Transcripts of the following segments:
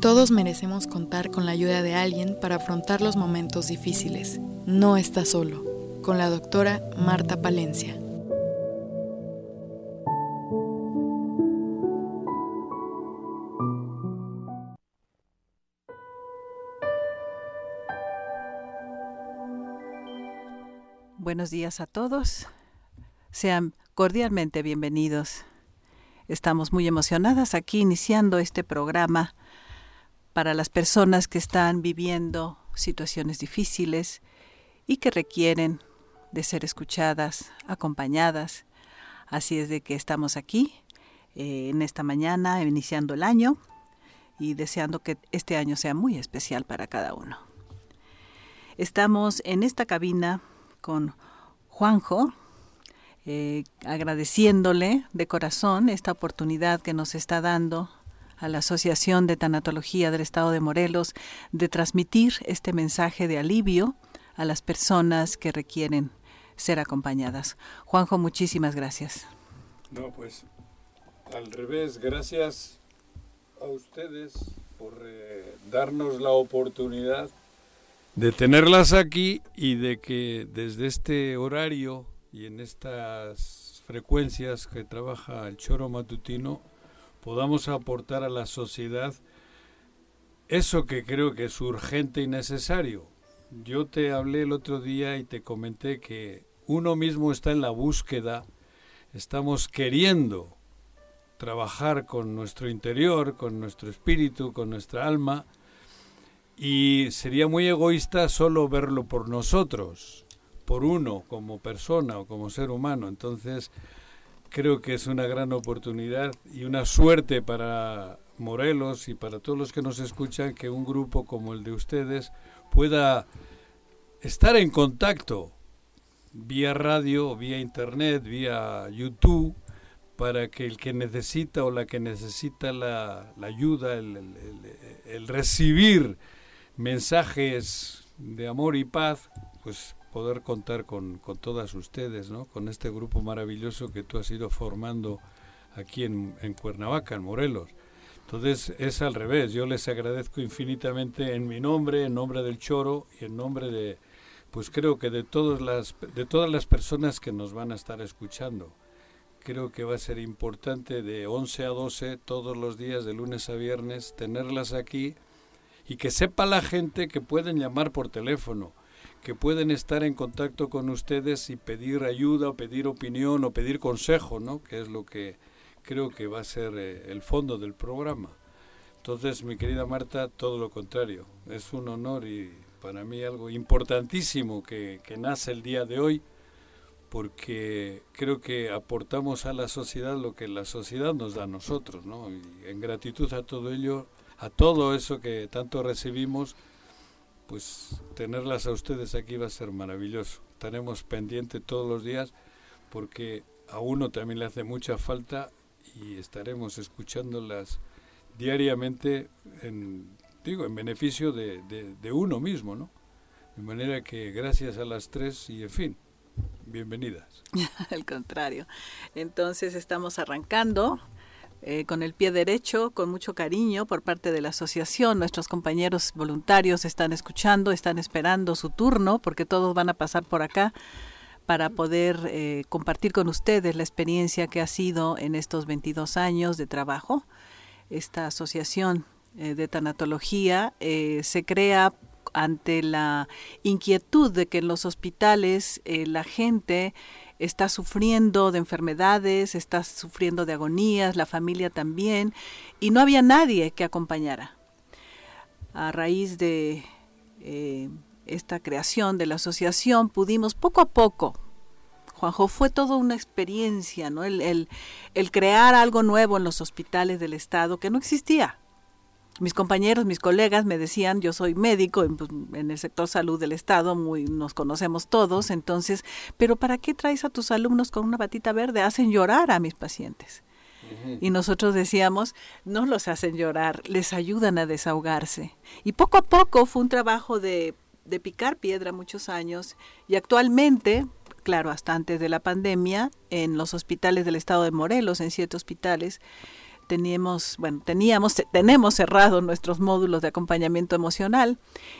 Todos merecemos contar con la ayuda de alguien para afrontar los momentos difíciles. No estás solo. Con la doctora Marta Palencia. Buenos días a todos. Sean cordialmente bienvenidos. Estamos muy emocionadas aquí iniciando este programa para las personas que están viviendo situaciones difíciles y que requieren de ser escuchadas, acompañadas. Así es de que estamos aquí eh, en esta mañana, iniciando el año y deseando que este año sea muy especial para cada uno. Estamos en esta cabina con Juanjo, eh, agradeciéndole de corazón esta oportunidad que nos está dando a la Asociación de Tanatología del Estado de Morelos de transmitir este mensaje de alivio a las personas que requieren ser acompañadas. Juanjo, muchísimas gracias. No, pues al revés, gracias a ustedes por eh, darnos la oportunidad de tenerlas aquí y de que desde este horario y en estas frecuencias que trabaja el choro matutino podamos aportar a la sociedad eso que creo que es urgente y necesario. Yo te hablé el otro día y te comenté que uno mismo está en la búsqueda, estamos queriendo trabajar con nuestro interior, con nuestro espíritu, con nuestra alma, y sería muy egoísta solo verlo por nosotros, por uno, como persona o como ser humano. Entonces, creo que es una gran oportunidad y una suerte para Morelos y para todos los que nos escuchan que un grupo como el de ustedes pueda estar en contacto vía radio, vía internet, vía YouTube, para que el que necesita o la que necesita la, ayuda, el recibir mensajes de amor y paz, pues poder contar con, con, todas ustedes, ¿no? con este grupo maravilloso que tú has ido formando aquí en, en, Cuernavaca, en Morelos. Entonces es al revés, yo les agradezco infinitamente en mi nombre, en nombre del Choro y en nombre de, pues creo que de todas las, de todas las personas que nos van a estar escuchando. Creo que va a ser importante de 11 a 12 todos los días, de lunes a viernes, tenerlas aquí y que sepa la gente que pueden llamar por teléfono que pueden estar en contacto con ustedes y pedir ayuda o pedir opinión o pedir consejo, ¿no? que es lo que creo que va a ser eh, el fondo del programa. Entonces, mi querida Marta, todo lo contrario, es un honor y para mí algo importantísimo que, que nace el día de hoy, porque creo que aportamos a la sociedad lo que la sociedad nos da a nosotros, ¿no? Y en gratitud a todo ello, a todo eso que tanto recibimos, pues tenerlas a ustedes aquí va a ser maravilloso. Estaremos pendientes todos los días porque a uno también le hace mucha falta y estaremos escuchándolas diariamente en, digo, en beneficio de, de uno mismo, ¿no? De manera que gracias a las tres y en fin, bienvenidas. Al contrario. Entonces estamos arrancando eh, con el pie derecho, con mucho cariño por parte de la asociación. Nuestros compañeros voluntarios están escuchando, están esperando su turno, porque todos van a pasar por acá para poder eh, compartir con ustedes la experiencia que ha sido en estos 22 años de trabajo. Esta asociación eh, de tanatología se crea ante la inquietud de que en los hospitales la gente está sufriendo de enfermedades, está sufriendo de agonías, la familia también, y no había nadie que acompañara. A raíz de eh, esta creación de la asociación pudimos poco a poco, Juanjo, fue toda una experiencia, ¿no? El, el, el crear algo nuevo en los hospitales del Estado que no existía mis compañeros, mis colegas me decían, yo soy médico pues, en, el sector salud del Estado, muy, nos conocemos todos, entonces, pero ¿para qué traes a tus alumnos con una batita verde? Hacen llorar a mis pacientes. Y nosotros decíamos, no los hacen llorar, les ayudan a desahogarse. Y poco a poco fue un trabajo de, de picar piedra muchos años y actualmente, claro, hasta antes de la pandemia, en los hospitales del estado de Morelos, en siete hospitales, teníamos, bueno, teníamos, tenemos cerrados nuestros módulos de acompañamiento emocional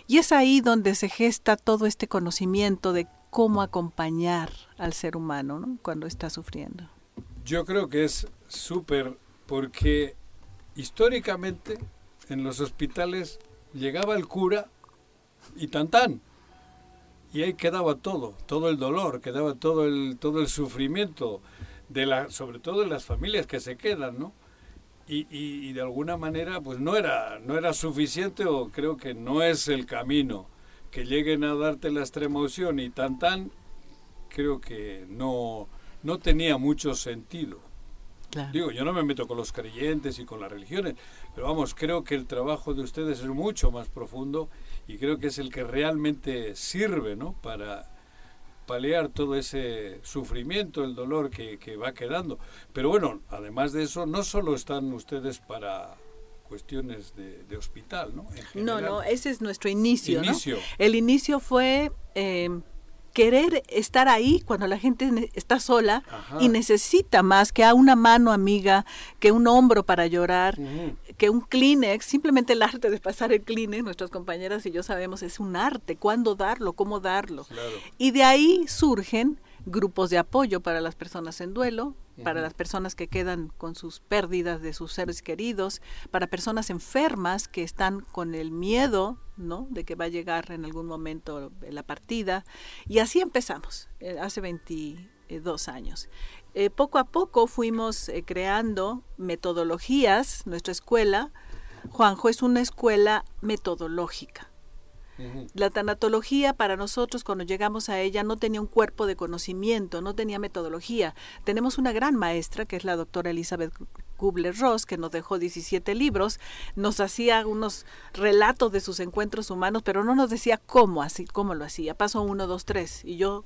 y es ahí donde se gesta todo este conocimiento de cómo acompañar al ser humano ¿no? cuando está sufriendo. Yo creo que es súper porque históricamente en los hospitales llegaba el cura y tan tan y ahí quedaba todo, todo el dolor, quedaba todo el todo el sufrimiento de la sobre todo de las familias que se quedan, ¿no? Y, y, de alguna manera pues no era no era suficiente o creo que no es el camino que lleguen a darte la extrema opción y tan tan creo que no no tenía mucho sentido Digo, yo no me meto con los creyentes y con las religiones, pero vamos, creo que el trabajo de ustedes es mucho más profundo y creo que es el que realmente sirve, ¿no? Para paliar todo ese sufrimiento, el dolor que, va quedando. Pero bueno, además de eso, no solo están ustedes para cuestiones de, hospital, ¿no? no, no, ese es nuestro inicio, inicio. ¿no? El inicio fue... Eh, querer estar ahí cuando la gente está sola y necesita más que a una mano amiga, que un hombro para llorar, que un Kleenex, simplemente el arte de pasar el Kleenex, nuestras compañeras y yo sabemos, es un arte, cuándo darlo, cómo darlo. Y de ahí surgen grupos de apoyo para las personas en duelo, para las personas que quedan con sus pérdidas de sus seres queridos, para personas enfermas que están con el miedo, ¿no? De que va a llegar en algún momento la partida. Y así empezamos, eh, hace 22 años. Eh, poco a poco fuimos eh, creando metodologías, nuestra escuela, Juanjo es una escuela metodológica. La tanatología para nosotros cuando llegamos a ella no tenía un cuerpo de conocimiento, no tenía metodología. Tenemos una gran maestra que es la doctora Elizabeth Kubler-Ross, que nos dejó 17 libros, nos hacía unos relatos de sus encuentros humanos, pero no nos decía cómo, así, cómo lo hacía. Paso uno, dos, tres. Y yo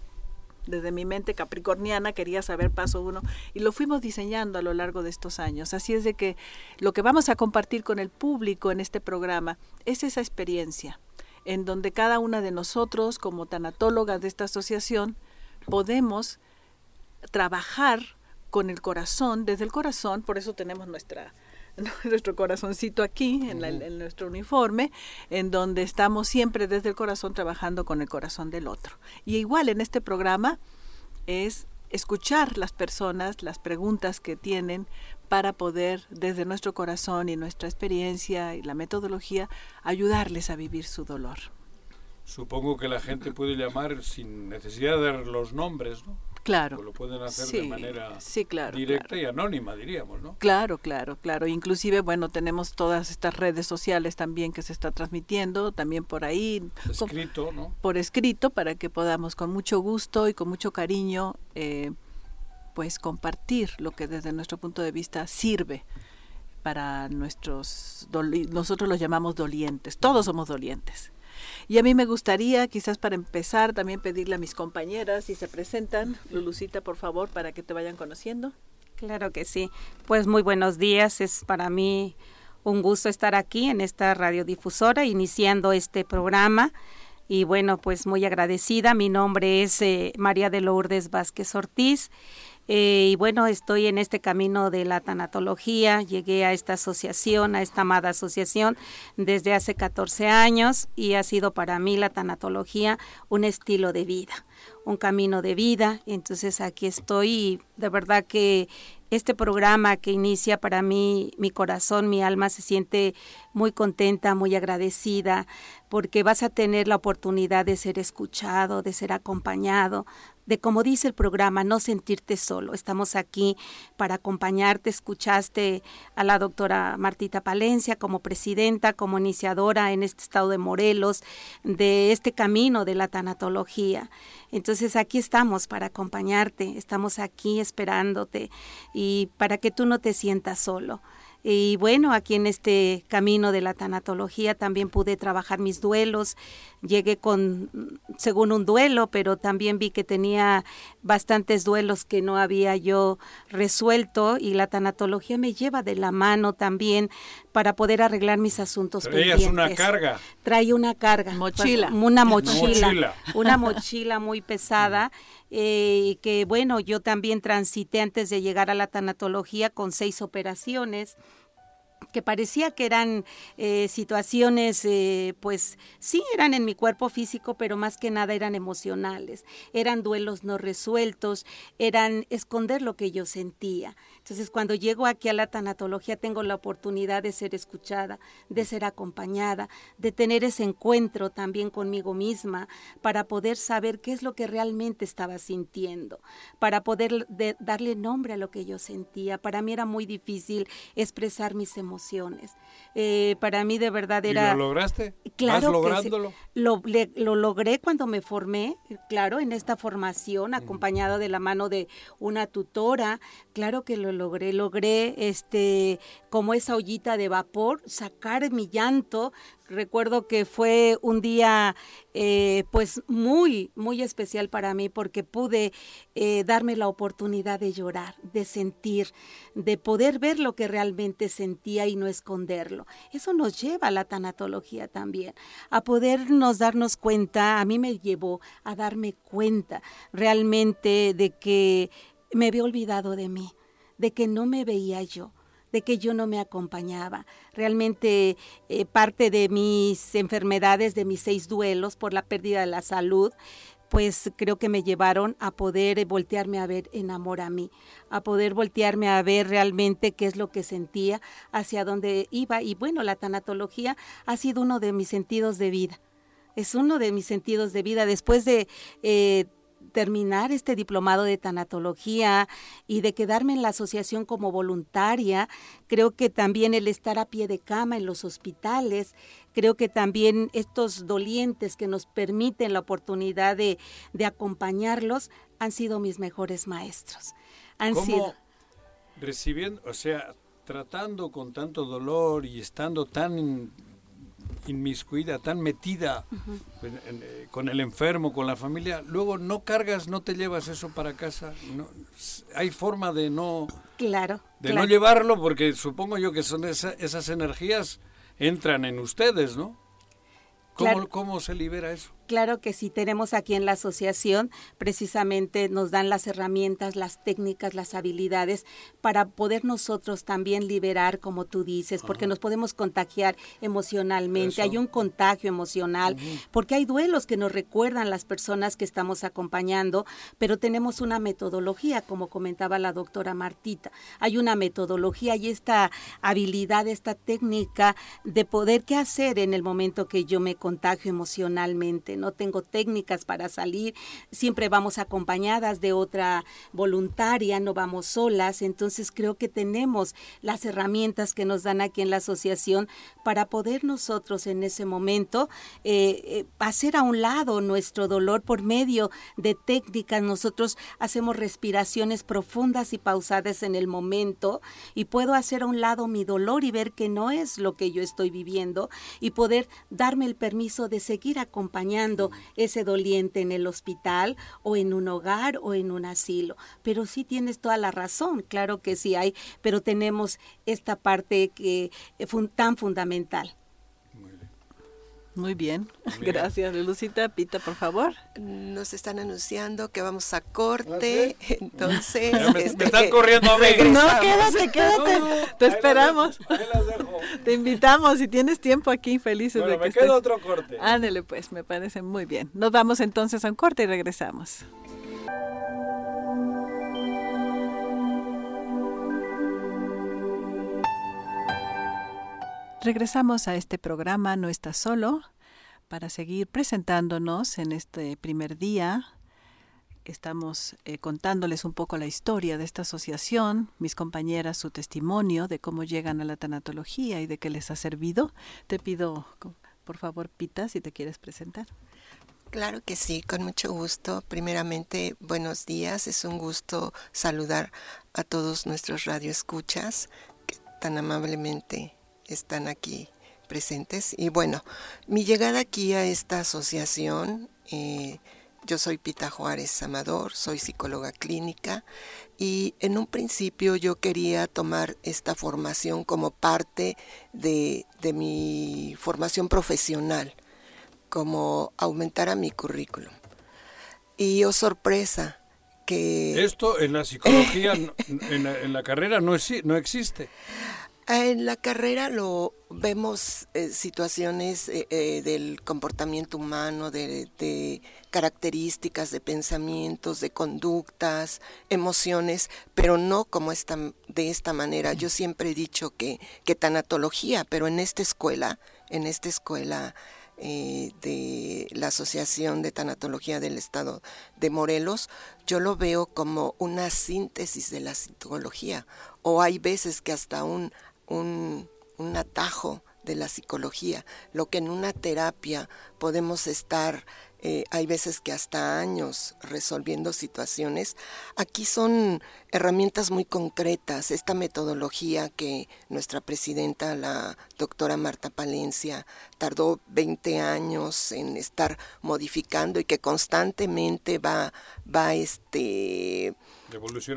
desde mi mente capricorniana quería saber paso uno y lo fuimos diseñando a lo largo de estos años. Así es de que lo que vamos a compartir con el público en este programa es esa experiencia en donde cada una de nosotros, como tanatólogas de esta asociación, podemos trabajar con el corazón, desde el corazón, por eso tenemos nuestra, nuestro corazoncito aquí en, en, nuestro uniforme, en donde estamos siempre desde el corazón trabajando con el corazón del otro. Y igual en este programa es escuchar las personas, las preguntas que tienen para poder desde nuestro corazón y nuestra experiencia y la metodología ayudarles a vivir su dolor. Supongo que la gente puede llamar sin necesidad de dar los nombres, ¿no? Claro. lo pueden hacer de manera sí, claro, directa y anónima, diríamos, ¿no? Claro, claro, claro. Inclusive, bueno, tenemos todas estas redes sociales también que se está transmitiendo, también por ahí. Escrito, ¿no? Por escrito, para que podamos con mucho gusto y con mucho cariño eh, pues compartir lo que desde nuestro punto de vista sirve para nuestros, nosotros los llamamos dolientes, todos somos dolientes. Y a mí me gustaría, quizás para empezar, también pedirle a mis compañeras si se presentan. Lulucita, por favor, para que te vayan conociendo. Claro que sí. Pues muy buenos días. Es para mí un gusto estar aquí en esta radiodifusora, iniciando este programa. Y bueno, pues muy agradecida. Mi nombre es eh, María de Lourdes Vázquez Ortiz. Eh, y bueno, estoy en este camino de la tanatología, llegué a esta asociación, a esta amada asociación desde hace 14 años y ha sido para mí la tanatología un estilo de vida, un camino de vida. Entonces aquí estoy y de verdad que este programa que inicia para mí, mi corazón, mi alma se siente muy contenta, muy agradecida, porque vas a tener la oportunidad de ser escuchado, de ser acompañado, de como dice el programa, no sentirte solo. Estamos aquí para acompañarte. Escuchaste a la doctora Martita Palencia como presidenta, como iniciadora en este estado de Morelos de este camino de la tanatología. Entonces aquí estamos para acompañarte, estamos aquí esperándote y para que tú no te sientas solo. Y bueno, aquí en este camino de la tanatología también pude trabajar mis duelos. Llegué con, según un duelo, pero también vi que tenía bastantes duelos que no había yo resuelto y la tanatología me lleva de la mano también para poder arreglar mis asuntos Traías una carga. Trae una carga. Mochila. Una mochila. Una mochila muy pesada. Eh, que bueno, yo también transité antes de llegar a la tanatología con seis operaciones que parecía que eran eh, situaciones, eh, pues sí eran en mi cuerpo físico, pero más que nada eran emocionales, eran duelos no resueltos, eran esconder lo que yo sentía. Entonces, cuando llego aquí a la tanatología, tengo la oportunidad de ser escuchada, de ser acompañada, de tener ese encuentro también conmigo misma, para poder saber qué es lo que realmente estaba sintiendo, para poder darle nombre a lo que yo sentía. Para mí era muy difícil expresar mis emociones. Eh, para mí de verdad era... ¿Y lo lograste? Claro. lográndolo? lo, lo, logré cuando me formé, claro, en esta formación, acompañada de la mano de una tutora. Claro que lo logré, logré este como esa ollita de vapor, sacar mi llanto. Recuerdo que fue un día eh, pues muy, muy especial para mí porque pude eh, darme la oportunidad de llorar, de sentir, de poder ver lo que realmente sentía y no esconderlo. Eso nos lleva a la tanatología también, a podernos darnos cuenta, a mí me llevó a darme cuenta realmente de que me había olvidado de mí de que no me veía yo, de que yo no me acompañaba. Realmente eh, parte de mis enfermedades, de mis seis duelos por la pérdida de la salud, pues creo que me llevaron a poder voltearme a ver en amor a mí, a poder voltearme a ver realmente qué es lo que sentía, hacia dónde iba. Y bueno, la tanatología ha sido uno de mis sentidos de vida. Es uno de mis sentidos de vida. Después de eh, terminar este diplomado de tanatología y de quedarme en la asociación como voluntaria, creo que también el estar a pie de cama en los hospitales, creo que también estos dolientes que nos permiten la oportunidad de, acompañarlos han sido mis mejores maestros. Han sido recibiendo, o sea, tratando con tanto dolor y estando tan inmiscuida, tan metida eh, con el enfermo, con la familia, luego no cargas, no te llevas eso para casa. No, hay forma de no, claro, de no llevarlo porque supongo yo que son esas energías entran en ustedes, ¿no? ¿Cómo se libera eso? Claro que sí, tenemos aquí en la asociación, precisamente nos dan las herramientas, las técnicas, las habilidades para poder nosotros también liberar, como tú dices, porque nos podemos contagiar emocionalmente, hay un contagio emocional, porque hay duelos que nos recuerdan las personas que estamos acompañando, pero tenemos una metodología, como comentaba la doctora Martita, hay una metodología y esta habilidad, esta técnica de poder qué hacer en el momento que yo me contagio emocionalmente no tengo técnicas para salir, siempre vamos acompañadas de otra voluntaria, no vamos solas, entonces creo que tenemos las herramientas que nos dan aquí en la asociación para poder nosotros en ese momento eh, eh, hacer a un lado nuestro dolor por medio de técnicas. Nosotros hacemos respiraciones profundas y pausadas en el momento y puedo hacer a un lado mi dolor y ver que no es lo que yo estoy viviendo y poder darme el permiso de seguir acompañando ese doliente en el hospital o en un hogar o en un asilo. Pero sí tienes toda la razón, claro que sí hay, pero tenemos esta parte que eh, tan fundamental. Muy bien, gracias Lucita. Pita, por favor. Nos están anunciando que vamos a corte, ¿Ah, entonces... me, este, están corriendo a No, quédate, quédate. Te esperamos. Te invitamos, si tienes tiempo aquí, felices bueno, de que me queda otro corte. Ándale pues, me parece muy bien. Nos vamos entonces a un corte y regresamos. Regresamos a este programa No estás solo para seguir presentándonos en este primer día. Estamos eh, contándoles un poco la historia de esta asociación, mis compañeras su testimonio de cómo llegan a la tanatología y de qué les ha servido. Te pido, por favor, Pita, si te quieres presentar. Claro que sí, con mucho gusto. Primeramente, buenos días. Es un gusto saludar a todos nuestros radioescuchas que tan amablemente están aquí presentes. Y bueno, mi llegada aquí a esta asociación eh, yo soy Pita Juárez Amador, soy psicóloga clínica y en un principio yo quería tomar esta formación como parte de, de mi formación profesional, como aumentar a mi currículum. Y oh sorpresa, que... Esto en la psicología, en, la, carrera no, no existe. En la carrera lo vemos eh, situaciones eh, eh, del comportamiento humano, de, características, de pensamientos, de conductas, emociones, pero no como esta, de esta manera. Yo siempre he dicho que, que tanatología, pero en esta escuela, en esta escuela de la Asociación de Tanatología del Estado de Morelos, yo lo veo como una síntesis de la psicología, o hay veces que hasta un un, atajo de la psicología, lo que en una terapia podemos estar, eh, hay veces que hasta años resolviendo situaciones, aquí son herramientas muy concretas. Esta metodología que nuestra presidenta, la doctora Marta Palencia, tardó 20 años en estar modificando y que constantemente va, va este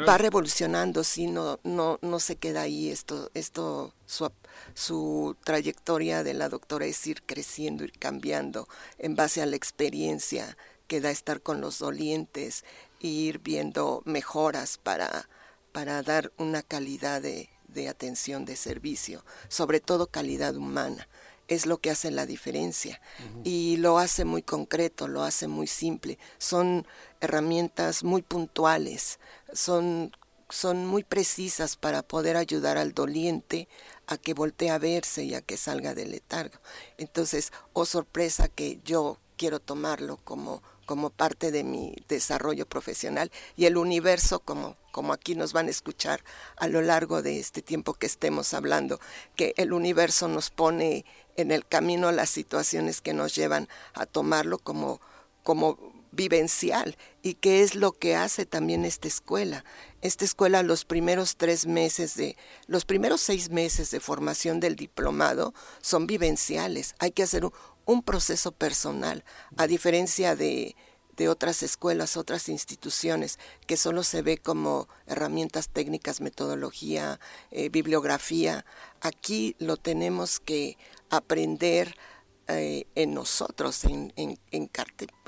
va revolucionando, sí, no, no, no se queda ahí. Esto, esto su, su trayectoria de la doctora es ir creciendo, ir cambiando en base a la experiencia que da estar con los dolientes e ir viendo mejoras para, para dar una calidad de, de atención, de servicio, sobre todo calidad humana. Es lo que hace la diferencia. Y lo hace muy concreto, lo hace muy simple. Son herramientas muy puntuales, son, son muy precisas para poder ayudar al doliente a que voltee a verse y a que salga del letargo. Entonces, oh sorpresa que yo quiero tomarlo como, como parte de mi desarrollo profesional y el universo como, como aquí nos van a escuchar a lo largo de este tiempo que estemos hablando, que el universo nos pone en el camino las situaciones que nos llevan a tomarlo como, como vivencial y qué es lo que hace también esta escuela. Esta escuela los primeros tres meses de, los primeros seis meses de formación del diplomado son vivenciales. Hay que hacer un, proceso personal, a diferencia de, de otras escuelas, otras instituciones, que solo se ve como herramientas técnicas, metodología, eh, bibliografía. Aquí lo tenemos que aprender eh, en nosotros, en, en, en,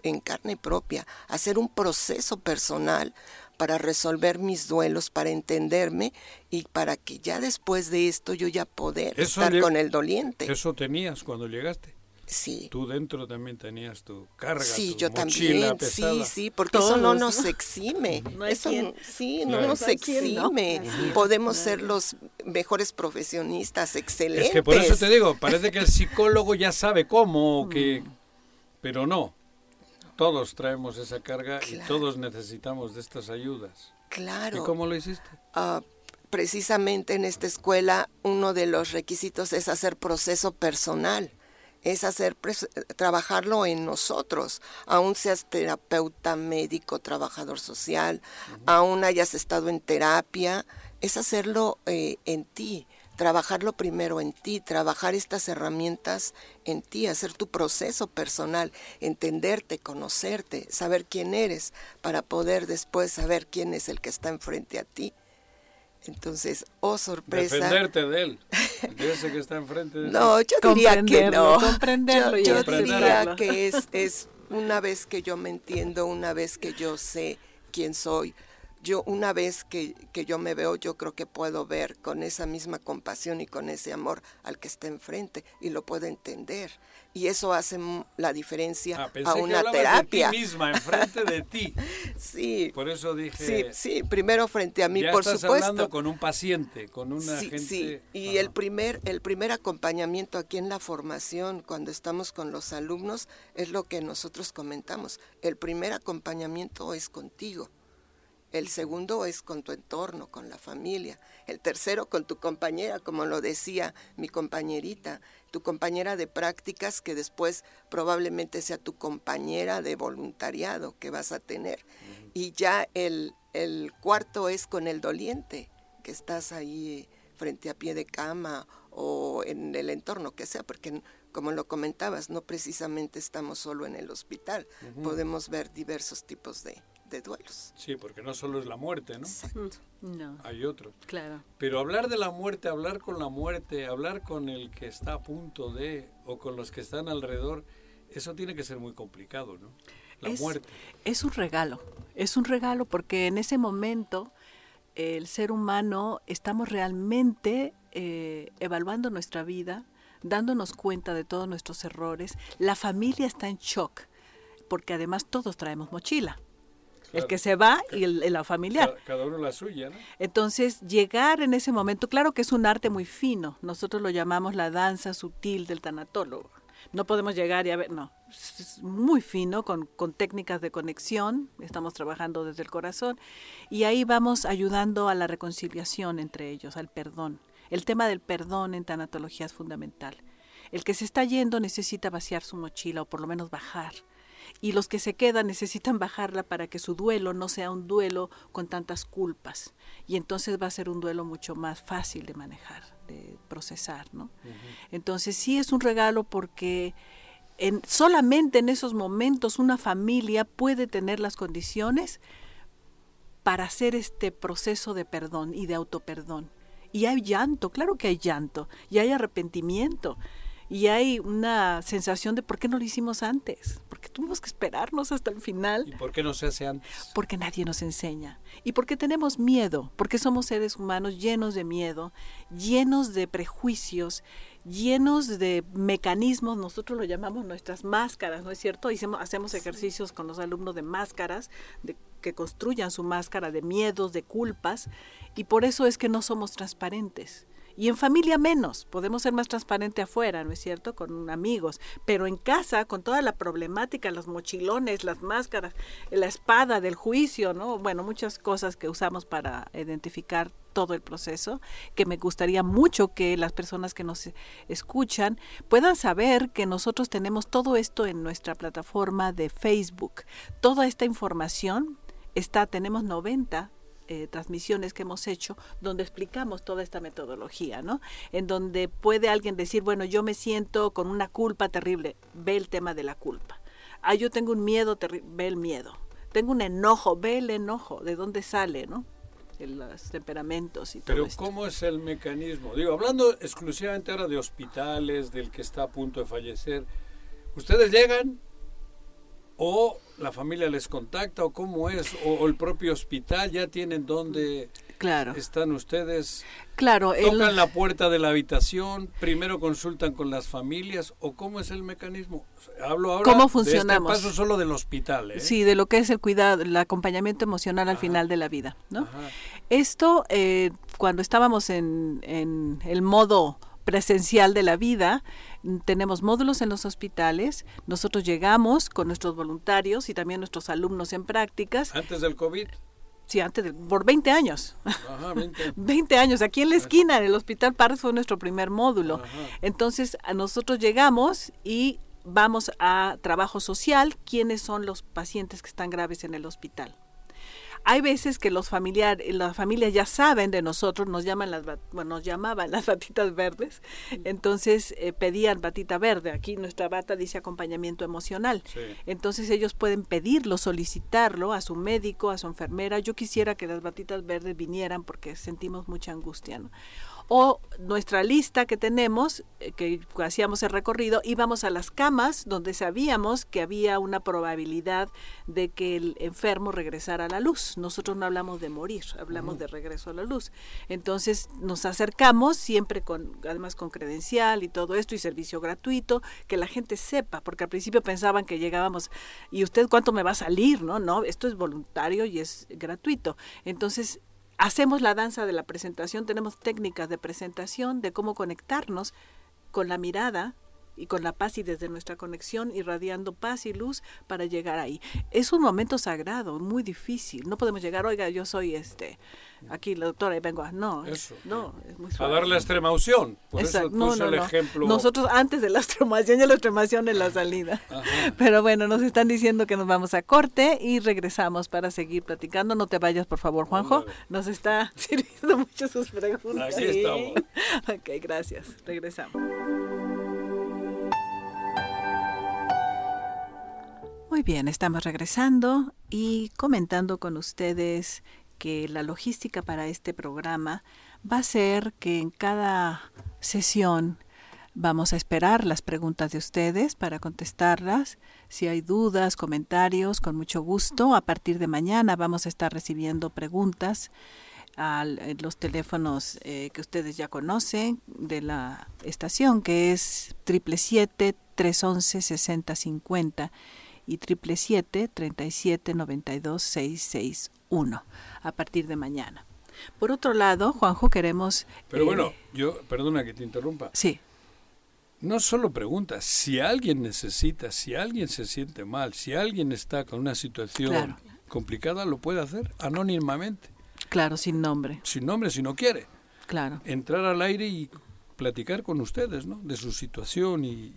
en carne propia, hacer un proceso personal para resolver mis duelos, para entenderme y para que ya después de esto yo ya poder estar con el doliente. Eso tenías cuando llegaste. Sí. Tú dentro también tenías tu carga, sí, tu yo también, sí, sí, porque eso no nos exime, no eso sí, no nos exime. Podemos ser los mejores profesionistas, excelentes. Es que por eso te digo, parece que el psicólogo ya sabe cómo, que, pero no. Todos traemos esa carga y todos necesitamos de estas ayudas. Claro. ¿Y cómo lo hiciste? Ah, precisamente en esta escuela uno de los requisitos es hacer proceso personal es hacer trabajarlo en nosotros, aún seas terapeuta, médico, trabajador social, aún hayas estado en terapia, es hacerlo eh, en ti, trabajarlo primero en ti, trabajar estas herramientas en ti, hacer tu proceso personal, entenderte, conocerte, saber quién eres, para poder después saber quién es el que está enfrente a ti entonces, oh sorpresa. Defenderte de él, de ese que está enfrente de No, yo diría que no. Comprenderlo yo, yo diría que es, es una vez que yo me entiendo, una vez que yo sé quién soy, yo una vez que, que, yo me veo, yo creo que puedo ver con esa misma compasión y con ese amor al que está enfrente y lo puedo entender. Y eso hace la diferencia ah, a una terapia. De ti misma, enfrente de ti. sí. Por eso dije. Sí, sí, primero frente a mí, ya por estás supuesto. hablando con un paciente, con una sí, gente. Sí, y el primer, el primer acompañamiento aquí en la formación, cuando estamos con los alumnos, es lo que nosotros comentamos. El primer acompañamiento es contigo el segundo es con tu entorno, con la familia. El tercero con tu compañera, como lo decía mi compañerita, tu compañera de prácticas que después probablemente sea tu compañera de voluntariado que vas a tener. Y ya el, el cuarto es con el doliente, que estás ahí frente a pie de cama o en el entorno que sea, porque como lo comentabas, no precisamente estamos solo en el hospital, podemos ver diversos tipos de, de duelos. Sí, porque no solo es la muerte, ¿no? Exacto. No, Hay otros. claro. Pero hablar de la muerte, hablar con la muerte, hablar con el que está a punto de o con los que están alrededor, eso tiene que ser muy complicado, ¿no? La es, muerte. es un regalo, es un regalo porque en ese momento el ser humano estamos realmente eh, evaluando nuestra vida, dándonos cuenta de todos nuestros errores. La familia está en shock porque además todos traemos mochila. El que se va y el, el- la familiar. Cada, cada uno la suya, ¿no? Entonces, llegar en ese momento, claro que es un arte muy fino, nosotros lo llamamos la danza sutil del tanatólogo. No podemos llegar y a ver, no, es es muy fino, con, con técnicas de conexión, estamos trabajando desde el corazón, y ahí vamos ayudando a la reconciliación entre ellos, al perdón. El tema del perdón en tanatología es fundamental. El que se está yendo necesita vaciar su mochila o por lo menos bajar y los que se quedan necesitan bajarla para que su duelo no sea un duelo con tantas culpas y entonces va a ser un duelo mucho más fácil de manejar, de procesar, ¿no? Entonces sí es un regalo porque en, solamente en esos momentos una familia puede tener las condiciones para hacer este proceso de perdón y de autoperdón. Y hay llanto, claro que hay llanto, y hay arrepentimiento, y hay una sensación de por qué no lo hicimos antes, porque tuvimos que esperarnos hasta el final, ¿Y por qué no se hace antes? porque nadie nos enseña, y porque tenemos miedo, porque somos seres humanos llenos de miedo, llenos de prejuicios, llenos de mecanismos, nosotros lo llamamos nuestras máscaras, ¿no es cierto? Hicimos, hacemos ejercicios con los alumnos de máscaras, de que construyan su máscara de miedos, de culpas, y por eso es que no somos transparentes. Y en familia menos, podemos ser más transparentes afuera, ¿no es cierto? Con amigos, pero en casa, con toda la problemática, los mochilones, las máscaras, la espada del juicio, ¿no? Bueno, muchas cosas que usamos para identificar todo el proceso, que me gustaría mucho que las personas que nos escuchan puedan saber que nosotros tenemos todo esto en nuestra plataforma de Facebook. Toda esta información está, tenemos 90 eh, transmisiones que hemos hecho donde explicamos toda esta metodología, ¿no? En donde puede alguien decir, bueno, yo me siento con una culpa terrible, ve el tema de la culpa. Ah, yo tengo un miedo terrible, ve el miedo. Tengo un enojo, ve el enojo, de dónde sale, ¿no? Los temperamentos y Pero todo esto. ¿cómo es el mecanismo? Digo, hablando exclusivamente ahora de hospitales, del que está a punto de fallecer, ¿ustedes llegan o la familia les contacta o cómo es? ¿O, o el propio hospital ya tienen dónde Claro, están ustedes? claro. el- ¿Tocan la puerta de la habitación? ¿Primero consultan con las familias? ¿O cómo es el mecanismo? Hablo ahora ¿Cómo de funcionamos? este paso solo del hospital, ¿eh? Sí, de lo que es el cuidado, el acompañamiento emocional al Ajá. final de la vida, ¿no? Ajá. Esto, eh, cuando estábamos en, en el modo presencial de la vida, tenemos módulos en los hospitales, nosotros llegamos con nuestros voluntarios y también nuestros alumnos en prácticas, Antes del COVID. sí, antes de, por 20 años, Ajá, 20. 20 años, aquí en la esquina, en el Hospital Parras fue nuestro primer módulo. Ajá. Entonces, a nosotros llegamos y vamos a trabajo social, quiénes son los pacientes que están graves en el hospital. Hay veces que los familiares, las familias ya saben de nosotros, nos llaman las, bueno, nos llamaban las batitas verdes, entonces eh, pedían batita verde. Aquí nuestra bata dice acompañamiento emocional. Sí. Entonces ellos pueden pedirlo, solicitarlo a su médico, a su enfermera. Yo quisiera que las batitas verdes vinieran porque sentimos mucha angustia. ¿no? O nuestra lista que tenemos, eh, que hacíamos el recorrido, íbamos a las camas donde sabíamos que había una probabilidad de que el enfermo regresara a la luz. Nosotros no hablamos de morir, hablamos de regreso a la luz. Entonces nos acercamos siempre con, además con credencial y todo esto y servicio gratuito, que la gente sepa, porque al principio pensaban que llegábamos y usted cuánto me va a salir, ¿no? No, esto es voluntario y es gratuito. Entonces hacemos la danza de la presentación, tenemos técnicas de presentación, de cómo conectarnos con la mirada y con la paz y desde nuestra conexión irradiando paz y luz para llegar ahí. Es un momento sagrado, muy difícil. No podemos llegar, oiga, yo soy este, aquí la doctora y vengo a... No, Eso. no, es muy A suave. dar la extrema unción. Por Exacto. eso No, puse no, el no. ejemplo. Nosotros antes de la extremación y la extremación en la salida. Ajá. Pero bueno, nos están diciendo que nos vamos a corte y regresamos para seguir platicando. No te vayas, por favor, Juanjo. Nos está sirviendo mucho sus preguntas. Aquí estamos. Ok, gracias. Regresamos. Muy bien, estamos regresando y comentando con ustedes que la logística para este programa va a ser que en cada sesión vamos a esperar las preguntas de ustedes para contestarlas. Si hay dudas, comentarios, con mucho gusto. A partir de mañana vamos a estar recibiendo preguntas a los teléfonos eh, que ustedes ya conocen de la estación, que es 777-311-6050 y 777-3792-661 a partir de mañana. Por otro lado, Juanjo, queremos... Pero bueno, eh, yo, perdona que te interrumpa. Sí. No solo pregunta, si alguien necesita, si alguien se siente mal, si alguien está con una situación complicada, lo puede hacer anónimamente. Claro, sin nombre. Sin nombre, si no quiere. Claro. Entrar al aire y platicar con ustedes, ¿no? De su situación y,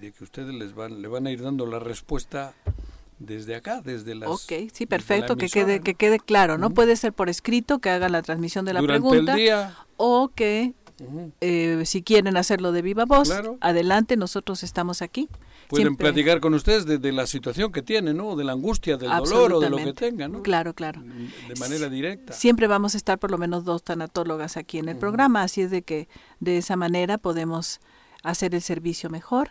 de que ustedes les van, le van a ir dando la respuesta desde acá, desde las. Ok, sí, perfecto, que quede que quede claro, ¿no? Puede ser por escrito que haga la transmisión de la pregunta o que eh, si quieren hacerlo de viva voz, adelante, nosotros estamos aquí. Pueden platicar con ustedes de, la situación que tienen, ¿no? De la angustia, del dolor o de lo que tengan, ¿no? Claro, claro. De manera directa. Siempre vamos a estar por lo menos dos tanatólogas aquí en el programa, así es de que de esa manera podemos hacer el servicio mejor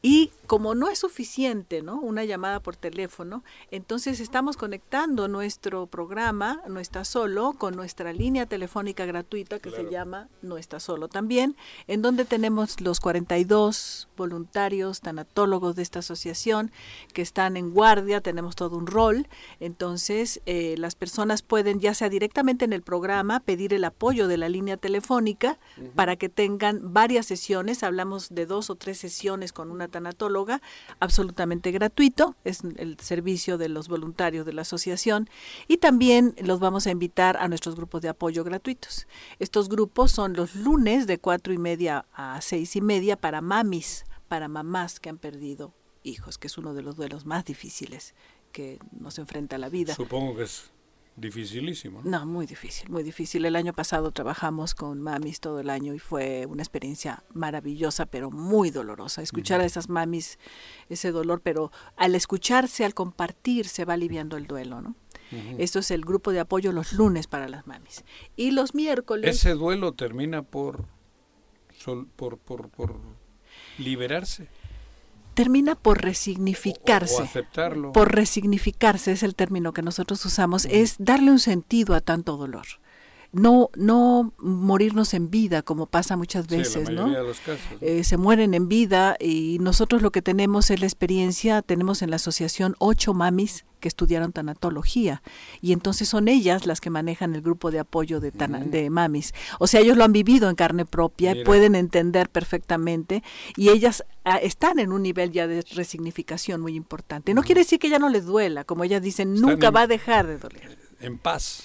y como no es suficiente, ¿no? Una llamada por teléfono, entonces estamos conectando nuestro programa, No está solo, con nuestra línea telefónica gratuita que se llama No está solo también, en donde tenemos los 42 voluntarios tanatólogos de esta asociación que están en guardia, tenemos todo un rol, entonces eh, las personas pueden ya sea directamente en el programa pedir el apoyo de la línea telefónica para que tengan varias sesiones, hablamos de dos o tres sesiones con una tanatóloga, absolutamente gratuito, es el servicio de los voluntarios de la asociación y también los vamos a invitar a nuestros grupos de apoyo gratuitos. Estos grupos son los lunes de cuatro y media a seis y media para mamis, para mamás que han perdido hijos, que es uno de los duelos más difíciles que nos enfrenta la vida. Supongo que es Dificilísimo. ¿no? muy difícil, muy difícil. El año pasado trabajamos con mamis todo el año y fue una experiencia maravillosa, pero muy dolorosa. Escuchar a esas mamis, ese dolor, pero al escucharse, al compartir, se va aliviando el duelo, ¿no? Esto es el grupo de apoyo los lunes para las mamis. Y los miércoles... Ese duelo termina por, por, por, por liberarse termina por resignificarse. aceptarlo. Por resignificarse es el término que nosotros usamos, es darle un sentido a tanto dolor. No, no morirnos en vida como pasa muchas veces, ¿no? Eh, se mueren en vida y nosotros lo que tenemos es la experiencia, tenemos en la asociación ocho mamis que estudiaron tanatología y entonces son ellas las que manejan el grupo de apoyo de, de mamis. O sea, ellos lo han vivido en carne propia, y pueden entender perfectamente y ellas ah, están en un nivel ya de resignificación muy importante. No quiere decir que ya no les duela, como ellas dicen, nunca va a dejar de doler. En paz.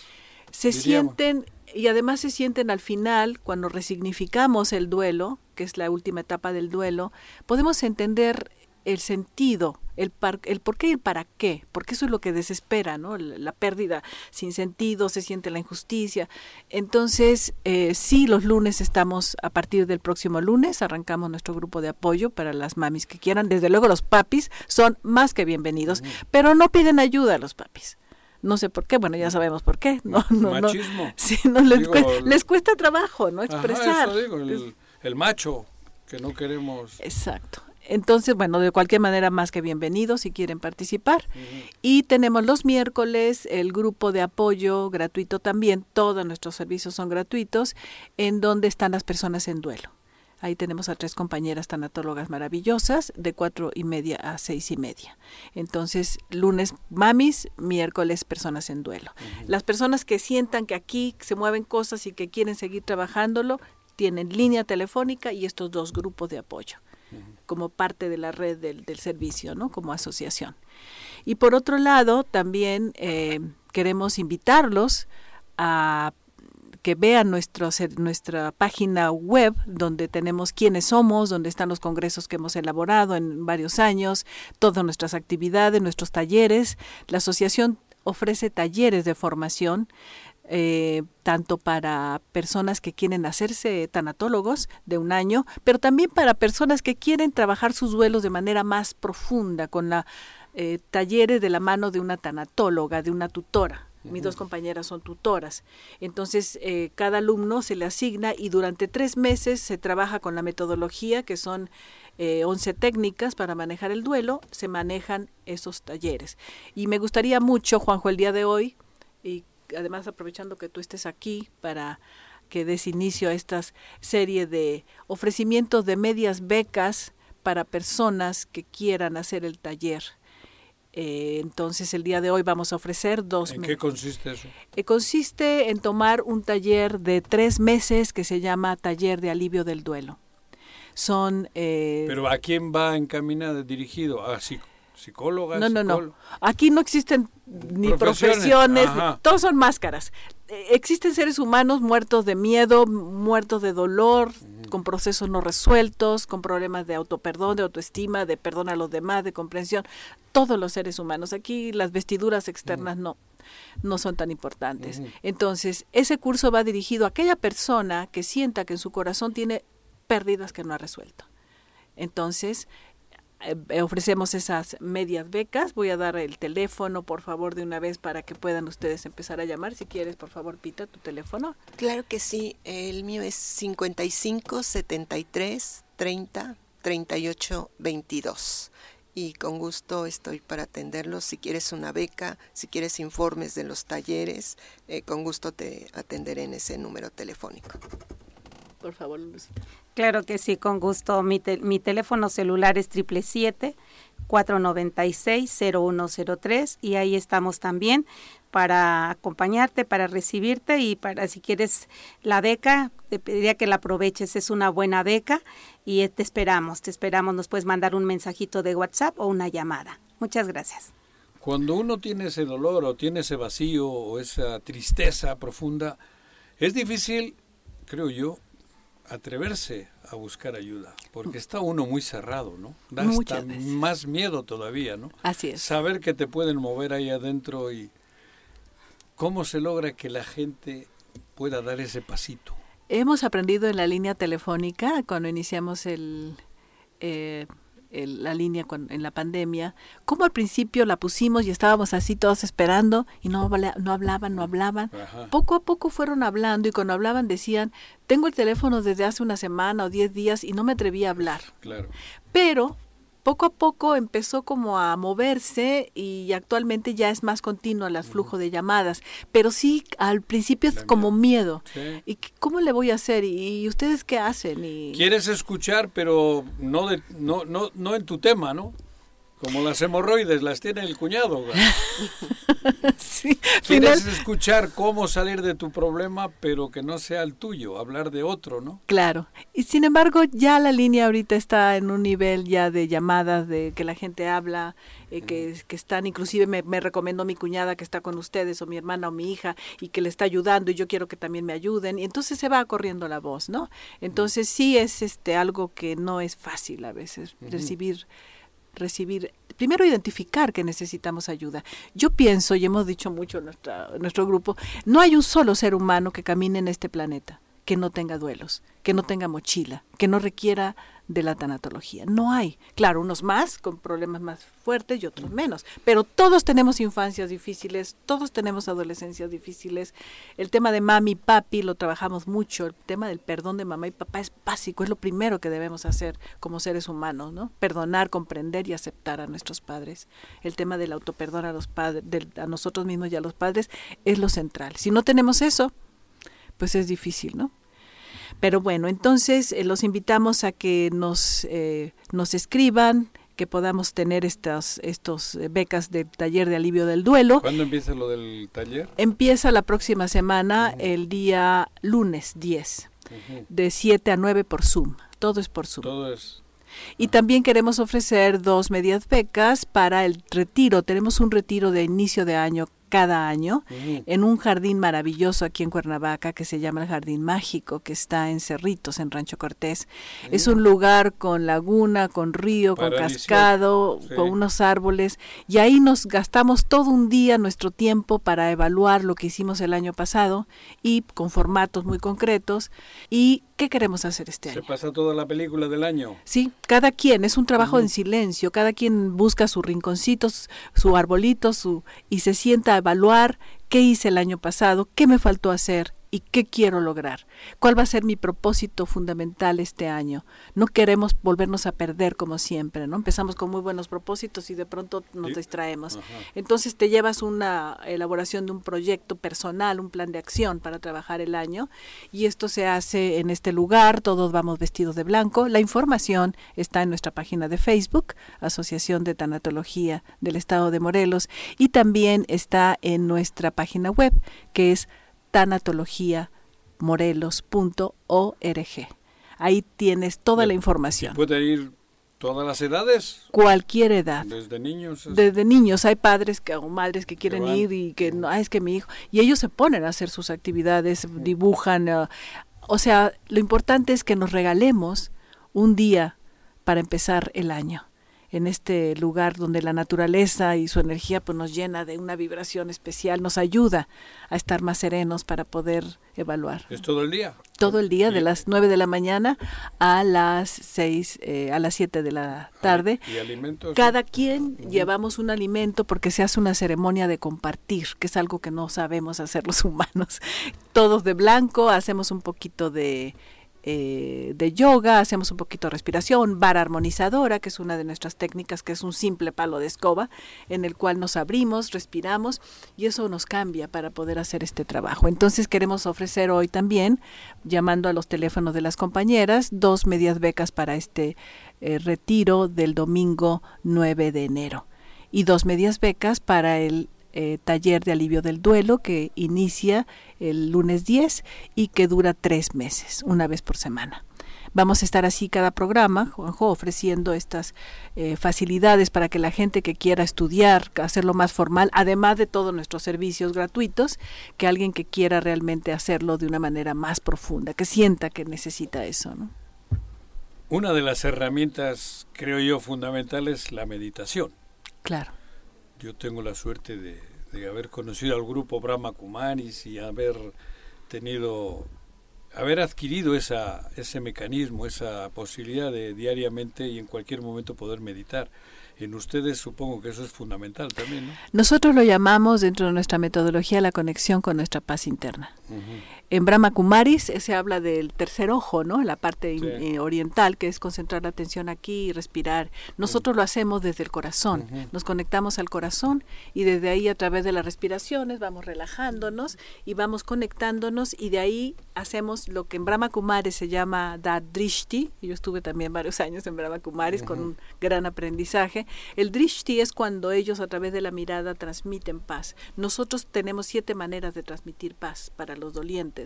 Se sienten y además se sienten al final, cuando resignificamos el duelo, que es la última etapa del duelo, podemos entender el sentido, el, el por qué y el para qué, porque eso es lo que desespera, ¿no? La, pérdida sin sentido, se siente la injusticia. Entonces, eh, sí, los lunes estamos, a partir del próximo lunes, arrancamos nuestro grupo de apoyo para las mamis que quieran. Desde luego los papis son más que bienvenidos, pero no piden ayuda a los papis no sé por qué, bueno, ya sabemos por qué. No, no, Machismo. No, sí, no les, cuesta, les, cuesta, trabajo, ¿no? Expresar. el, macho que no queremos. Exacto. Entonces, bueno, de cualquier manera, más que bienvenidos si quieren participar. Y tenemos los miércoles el grupo de apoyo gratuito también, todos nuestros servicios son gratuitos, en donde están las personas en duelo. Ahí tenemos a tres compañeras tanatólogas maravillosas, de cuatro y media a seis y media. Entonces, lunes mamis, miércoles personas en duelo. Las personas que sientan que aquí se mueven cosas y que quieren seguir trabajándolo, tienen línea telefónica y estos dos grupos de apoyo como parte de la red del, servicio, ¿no? Como asociación. Y por otro lado, también eh, queremos invitarlos a que vean nuestro, nuestra página web donde tenemos quiénes somos, donde están los congresos que hemos elaborado en varios años, todas nuestras actividades, nuestros talleres. La asociación ofrece talleres de formación eh, tanto para personas que quieren hacerse tanatólogos de un año, pero también para personas que quieren trabajar sus duelos de manera más profunda, con la eh, talleres de la mano de una tanatóloga, de una tutora. Mis dos compañeras son tutoras. Entonces, eh, cada alumno se le asigna y durante tres meses se trabaja con la metodología, que son eh, 11 técnicas para manejar el duelo, se manejan esos talleres. Y me gustaría mucho, Juanjo, el día de hoy, y además aprovechando que tú estés aquí para que des inicio a esta serie de ofrecimientos de medias becas para personas que quieran hacer el taller. Eh, entonces el día de hoy vamos a ofrecer dos. ¿En qué consiste eso? Eh, consiste en tomar un taller de tres meses que se llama Taller de Alivio del Duelo. Son. Eh, Pero ¿a quién va encaminado, dirigido? ¿A psicólogas? No, no, no. Aquí no existen ni profesiones, todos son máscaras. Existen seres humanos muertos de miedo, muertos de dolor, con procesos no resueltos, con problemas de autoperdón, de autoestima, de perdón a los demás, de comprensión. Todos los seres humanos. Aquí las vestiduras externas no no son tan importantes. Entonces, ese curso va dirigido a aquella persona que sienta que en su corazón tiene pérdidas que no ha resuelto. Entonces, ofrecemos esas medias becas. Voy a dar el teléfono, por favor, de una vez para que puedan ustedes empezar a llamar. Si quieres, por favor, Pita, tu teléfono. Claro que sí. El mío es 55 73 30 38 22 y con gusto estoy para atenderlos. Si quieres una beca, si quieres informes de los talleres, eh, con gusto te atenderé en ese número telefónico. Por favor, Claro que sí, con gusto. Mi, mi teléfono celular es 777-496-0103 y ahí estamos también para acompañarte, para recibirte y para si quieres la beca, te pediría que la aproveches, es una buena beca y te esperamos, te esperamos, nos puedes mandar un mensajito de WhatsApp o una llamada. Muchas gracias. Cuando uno tiene ese dolor o tiene ese vacío o esa tristeza profunda, es difícil, creo yo, atreverse a buscar ayuda, porque está uno muy cerrado, ¿no? Da hasta más miedo todavía, ¿no? Así es. Saber que te pueden mover ahí adentro y cómo se logra que la gente pueda dar ese pasito. Hemos aprendido en la línea telefónica cuando iniciamos el eh, la línea en la pandemia, como al principio la pusimos y estábamos así todos esperando y no, no hablaban, no hablaban. Poco a poco fueron hablando y cuando hablaban decían, tengo el teléfono desde hace una semana o diez días y no me atreví a hablar. Claro. Pero poco a poco empezó como a moverse y actualmente ya es más continuo el flujo de llamadas, pero sí al principio es como miedo. ¿Y cómo le voy a hacer? ¿Y ustedes qué hacen? Y... Quieres escuchar, pero no, de, no, no, no en tu tema, ¿no? Como las hemorroides, las tiene el cuñado. sí, Quieres escuchar cómo salir de tu problema, pero que no sea el tuyo, hablar de otro, ¿no? Claro. Y sin embargo, ya la línea ahorita está en un nivel ya de llamadas, de que la gente habla, eh, que, que, están, inclusive me, me recomendó mi cuñada que está con ustedes, o mi hermana o mi hija, y que le está ayudando, y yo quiero que también me ayuden. Y entonces se va corriendo la voz, ¿no? Entonces sí es este algo que no es fácil a veces, recibir recibir, primero identificar que necesitamos ayuda. Yo pienso, y hemos dicho mucho en nuestro grupo, no hay un solo ser humano que camine en este planeta que no tenga duelos, que no tenga mochila, que no requiera de la tanatología. No hay. Claro, unos más con problemas más fuertes y otros menos, pero todos tenemos infancias difíciles, todos tenemos adolescencias difíciles. El tema de mami y papi lo trabajamos mucho, el tema del perdón de mamá y papá es básico, es lo primero que debemos hacer como seres humanos, ¿no? Perdonar, comprender y aceptar a nuestros padres. El tema del autoperdón a los padres, a nosotros mismos y a los padres es lo central. Si no tenemos eso, pues es difícil, ¿no? Pero bueno, entonces eh, los invitamos a que nos, eh, nos escriban, que podamos tener estas estos eh, becas de taller de alivio del duelo. ¿Cuándo empieza lo del taller? Empieza la próxima semana, el día lunes 10, de 7 a 9 por Zoom. Todo es por Zoom. Todo es y también queremos ofrecer dos medias becas para el retiro. Tenemos un retiro de inicio de año cada año en un jardín maravilloso aquí en Cuernavaca que se llama el Jardín Mágico, que está en Cerritos, en Rancho Cortés. Es un lugar con laguna, con río, con cascado, con unos árboles, y ahí nos gastamos todo un día nuestro tiempo para evaluar lo que hicimos el año pasado y con formatos muy concretos. Y ¿Qué queremos hacer este año? Se pasa toda la película del año. Sí, cada quien, es un trabajo en silencio, cada quien busca sus rinconcitos, su arbolito, su, y se sienta a evaluar qué hice el año pasado, qué me faltó hacer, y qué quiero lograr, cuál va a ser mi propósito fundamental este año. No queremos volvernos a perder como siempre, ¿no? Empezamos con muy buenos propósitos y de pronto nos distraemos. Entonces te llevas una elaboración de un proyecto personal, un plan de acción para trabajar el año y esto se hace en este lugar, todos vamos vestidos de blanco. La información está en nuestra página de Facebook, Asociación de Tanatología del Estado de Morelos, y también está en nuestra página web, que es tanatologiamorelos.org. Ahí tienes toda la información. ¿Puede ir todas las edades? Cualquier edad. Desde niños. Desde niños. Hay padres que, o madres que quieren ir y que no, es que mi hijo. Y ellos se ponen a hacer sus actividades, dibujan. Uh, o sea, lo importante es que nos regalemos un día para empezar el año en este lugar donde la naturaleza y su energía pues nos llena de una vibración especial, nos ayuda a estar más serenos para poder evaluar. ¿Es todo el día? Todo el día, de las 9 de la mañana a las 6, eh, a las 7 de la tarde. ¿Y alimentos? Cada quien llevamos un alimento porque se hace una ceremonia de compartir, que es algo que no sabemos hacer los humanos. Todos de blanco, hacemos un poquito de eh, de yoga, hacemos un poquito de respiración, vara armonizadora, que es una de nuestras técnicas, que es un simple palo de escoba, en el cual nos abrimos, respiramos y eso nos cambia para poder hacer este trabajo. Entonces queremos ofrecer hoy también, llamando a los teléfonos de las compañeras, dos medias becas para este eh, retiro del domingo 9 de enero y dos medias becas para el eh, taller de alivio del duelo que inicia el lunes 10 y que dura tres meses, una vez por semana. Vamos a estar así cada programa, Juanjo, ofreciendo estas eh, facilidades para que la gente que quiera estudiar, hacerlo más formal, además de todos nuestros servicios gratuitos, que alguien que quiera realmente hacerlo de una manera más profunda, que sienta que necesita eso. ¿no? Una de las herramientas, creo yo, fundamentales es la meditación. Claro yo tengo la suerte de, haber conocido al grupo Brahma Kumaris y haber tenido haber adquirido esa, ese mecanismo, esa posibilidad de diariamente y en cualquier momento poder meditar. En ustedes supongo que eso es fundamental también, ¿no? Nosotros lo llamamos dentro de nuestra metodología la conexión con nuestra paz interna. En Brahma Kumaris se habla del tercer ojo, ¿no? La parte eh, oriental, que es concentrar la atención aquí y respirar. Nosotros lo hacemos desde el corazón. Nos conectamos al corazón y desde ahí a través de las respiraciones vamos relajándonos y vamos conectándonos y de ahí hacemos lo que en Brahma Kumaris se llama Dadrishti. Yo estuve también varios años en Brahma Kumaris con un gran aprendizaje. El Drishti es cuando ellos a través de la mirada transmiten paz. Nosotros tenemos siete maneras de transmitir paz para los dolientes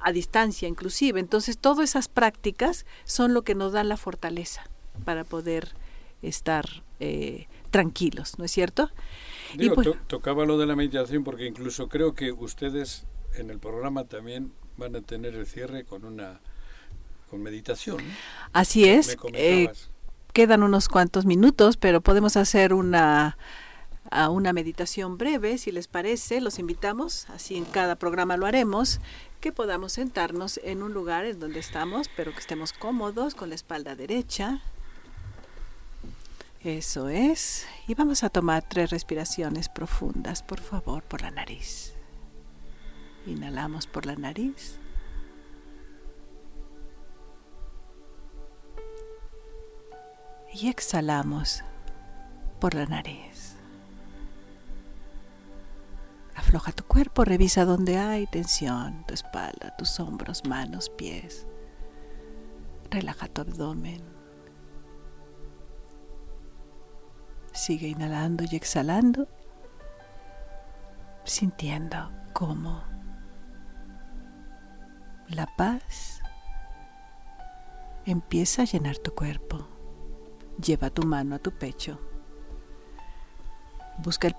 a distancia inclusive. Entonces, todas esas prácticas son lo que nos dan la fortaleza para poder estar eh, tranquilos, ¿no es cierto? Pues tocaba lo de la meditación porque incluso creo que ustedes en el programa también van a tener el cierre con una con meditación. Así es. Eh, quedan unos cuantos minutos, pero podemos hacer una a una meditación breve, si les parece, los invitamos, así en cada programa lo haremos, que podamos sentarnos en un lugar en donde estamos, pero que estemos cómodos, con la espalda derecha. Eso es. Y vamos a tomar tres respiraciones profundas, por favor, por la nariz. Inhalamos por la nariz. Y exhalamos por la nariz. Afloja tu cuerpo, revisa dónde hay tensión, tu espalda, tus hombros, manos, pies. Relaja tu abdomen. Sigue inhalando y exhalando, sintiendo cómo la paz empieza a llenar tu cuerpo. Lleva tu mano a tu pecho. Busca el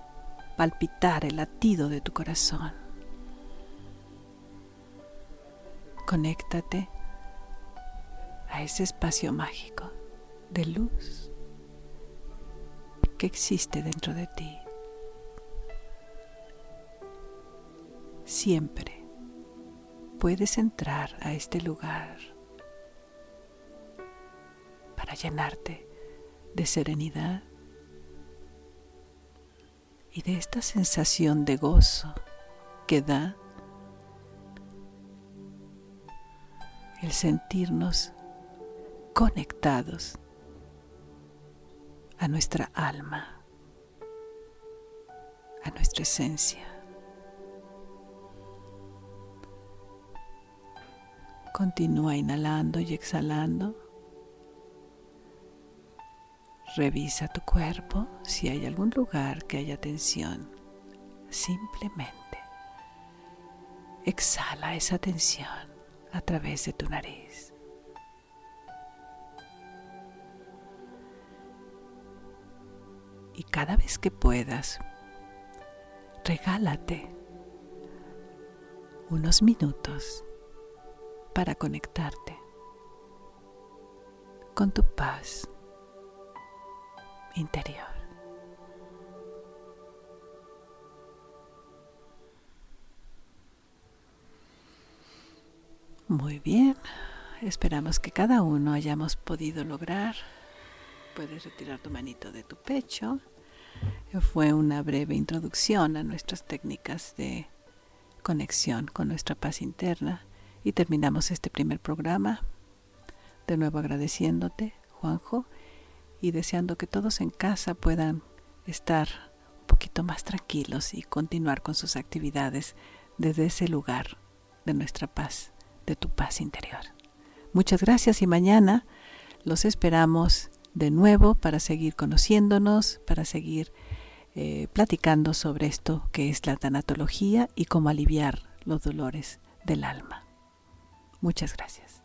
palpitar el latido de tu corazón. Conéctate a ese espacio mágico de luz que existe dentro de ti. Siempre puedes entrar a este lugar para llenarte de serenidad y de esta sensación de gozo que da el sentirnos conectados a nuestra alma, a nuestra esencia. Continúa inhalando y exhalando. Revisa tu cuerpo si hay algún lugar que haya tensión. Simplemente exhala esa tensión a través de tu nariz. Y cada vez que puedas, regálate unos minutos para conectarte con tu paz interior. Muy bien, esperamos que cada uno hayamos podido lograr. Puedes retirar tu manito de tu pecho. Fue una breve introducción a nuestras técnicas de conexión con nuestra paz interna y terminamos este primer programa. De nuevo agradeciéndote, Juanjo, y deseando que todos en casa puedan estar un poquito más tranquilos y continuar con sus actividades desde ese lugar de nuestra paz, de tu paz interior. Muchas gracias y mañana los esperamos de nuevo para seguir conociéndonos, para seguir eh, platicando sobre esto que es la tanatología y cómo aliviar los dolores del alma. Muchas gracias.